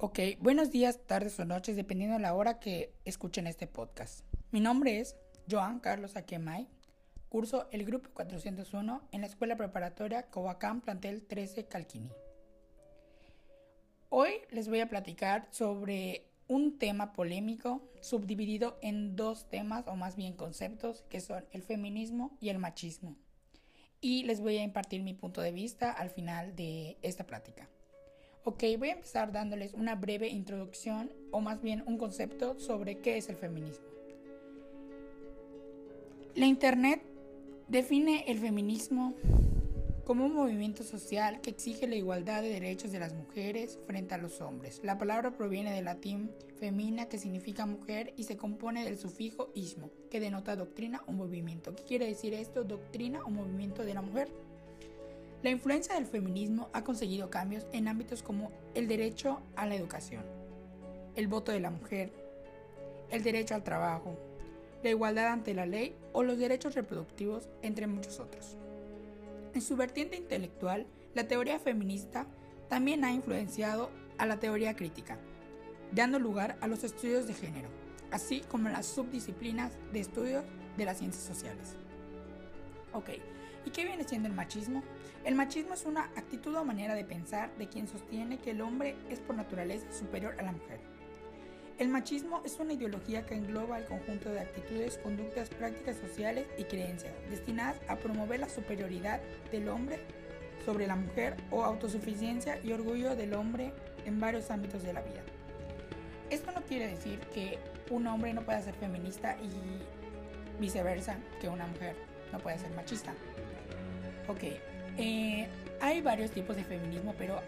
Ok, buenos días, tardes o noches, dependiendo de la hora que escuchen este podcast. Mi nombre es Joan Carlos Aquemay, curso el grupo 401 en la Escuela Preparatoria Covacán, plantel 13 Calquini. Hoy les voy a platicar sobre un tema polémico subdividido en dos temas o más bien conceptos que son el feminismo y el machismo. Y les voy a impartir mi punto de vista al final de esta plática. Ok, voy a empezar dándoles una breve introducción o más bien un concepto sobre qué es el feminismo. La Internet define el feminismo como un movimiento social que exige la igualdad de derechos de las mujeres frente a los hombres. La palabra proviene del latín femina que significa mujer y se compone del sufijo ismo, que denota doctrina o movimiento. ¿Qué quiere decir esto? Doctrina o movimiento de la mujer. La influencia del feminismo ha conseguido cambios en ámbitos como el derecho a la educación, el voto de la mujer, el derecho al trabajo, la igualdad ante la ley o los derechos reproductivos, entre muchos otros. En su vertiente intelectual, la teoría feminista también ha influenciado a la teoría crítica, dando lugar a los estudios de género, así como las subdisciplinas de estudios de las ciencias sociales. Ok, ¿y qué viene siendo el machismo? El machismo es una actitud o manera de pensar de quien sostiene que el hombre es por naturaleza superior a la mujer. El machismo es una ideología que engloba el conjunto de actitudes, conductas, prácticas sociales y creencias destinadas a promover la superioridad del hombre sobre la mujer o autosuficiencia y orgullo del hombre en varios ámbitos de la vida. Esto no quiere decir que un hombre no pueda ser feminista y viceversa, que una mujer no pueda ser machista. Ok, eh, hay varios tipos de feminismo, pero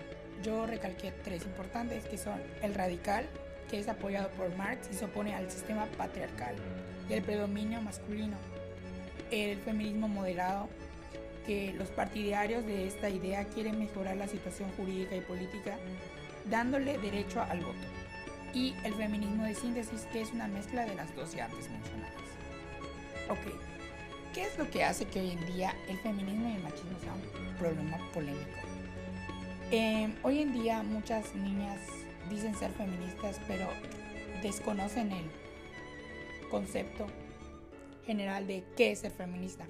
yo recalqué tres importantes que son el radical, que es apoyado por Marx y se opone al sistema patriarcal y el predominio masculino. El feminismo moderado, que los partidarios de esta idea quieren mejorar la situación jurídica y política dándole derecho al voto. Y el feminismo de síntesis, que es una mezcla de las dos ya antes mencionadas. Ok, ¿qué es lo que hace que hoy en día el feminismo y el machismo sean un problema polémico? Eh, hoy en día muchas niñas dicen ser feministas, pero desconocen el concepto general de qué es ser feminista.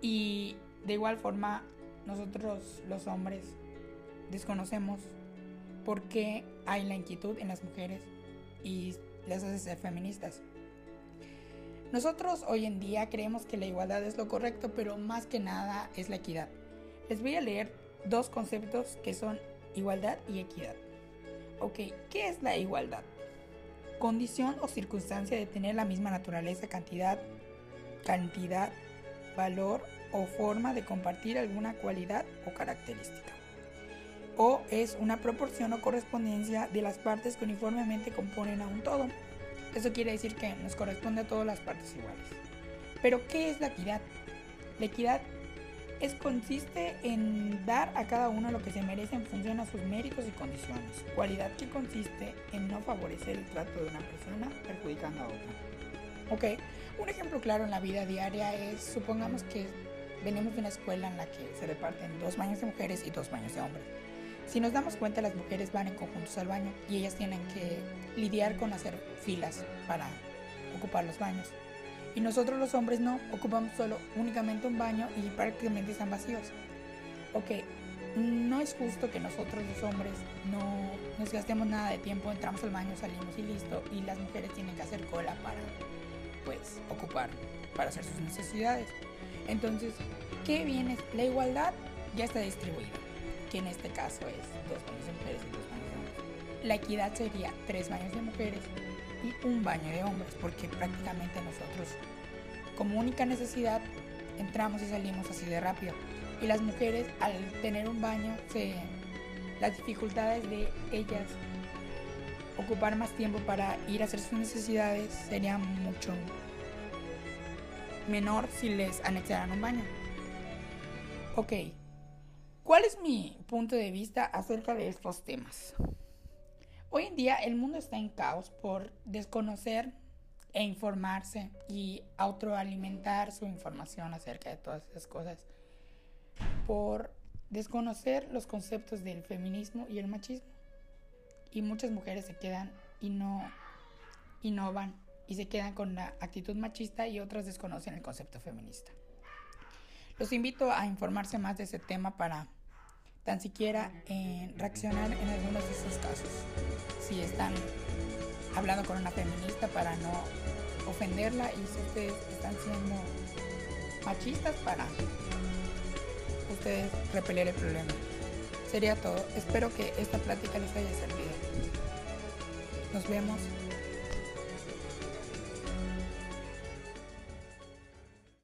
Y de igual forma, nosotros los hombres desconocemos por qué hay la inquietud en las mujeres y les hace ser feministas. Nosotros hoy en día creemos que la igualdad es lo correcto, pero más que nada es la equidad. Les voy a leer dos conceptos que son igualdad y equidad. Ok, ¿qué es la igualdad? Condición o circunstancia de tener la misma naturaleza, cantidad, cantidad, valor o forma de compartir alguna cualidad o característica. O es una proporción o correspondencia de las partes que uniformemente componen a un todo. Eso quiere decir que nos corresponde a todas las partes iguales. Pero ¿qué es la equidad? La equidad es, consiste en dar a cada uno lo que se merece en función a sus méritos y condiciones, cualidad que consiste en no favorecer el trato de una persona perjudicando a otra. Ok, un ejemplo claro en la vida diaria es, supongamos que venimos de una escuela en la que se reparten dos baños de mujeres y dos baños de hombres. Si nos damos cuenta, las mujeres van en conjuntos al baño y ellas tienen que lidiar con hacer filas para ocupar los baños. Y nosotros los hombres no, ocupamos solo únicamente un baño y prácticamente están vacíos. Ok, no es justo que nosotros los hombres no nos gastemos nada de tiempo, entramos al baño, salimos y listo, y las mujeres tienen que hacer cola para, pues, ocupar, para hacer sus necesidades. Entonces, ¿qué viene? La igualdad ya está distribuida, que en este caso es dos baños de mujeres y dos baños de hombres. La equidad sería tres baños de mujeres y un baño de hombres, porque prácticamente nosotros como única necesidad entramos y salimos así de rápido. Y las mujeres al tener un baño, las dificultades de ellas ocupar más tiempo para ir a hacer sus necesidades sería mucho menor si les anexaran un baño. Ok, ¿cuál es mi punto de vista acerca de estos temas? Hoy en día el mundo está en caos por desconocer e informarse y autoalimentar su información acerca de todas esas cosas, por desconocer los conceptos del feminismo y el machismo. y muchas mujeres se quedan y no innovan y se quedan con la actitud machista y otras desconocen el concepto feminista. Los invito a informarse más de ese tema para tan siquiera eh, reaccionar en algunos de esos casos. Si están hablando con una feminista para no ofenderla y si ustedes están siendo machistas para ustedes repeler el problema. Sería todo. Espero que esta plática les haya servido. Nos vemos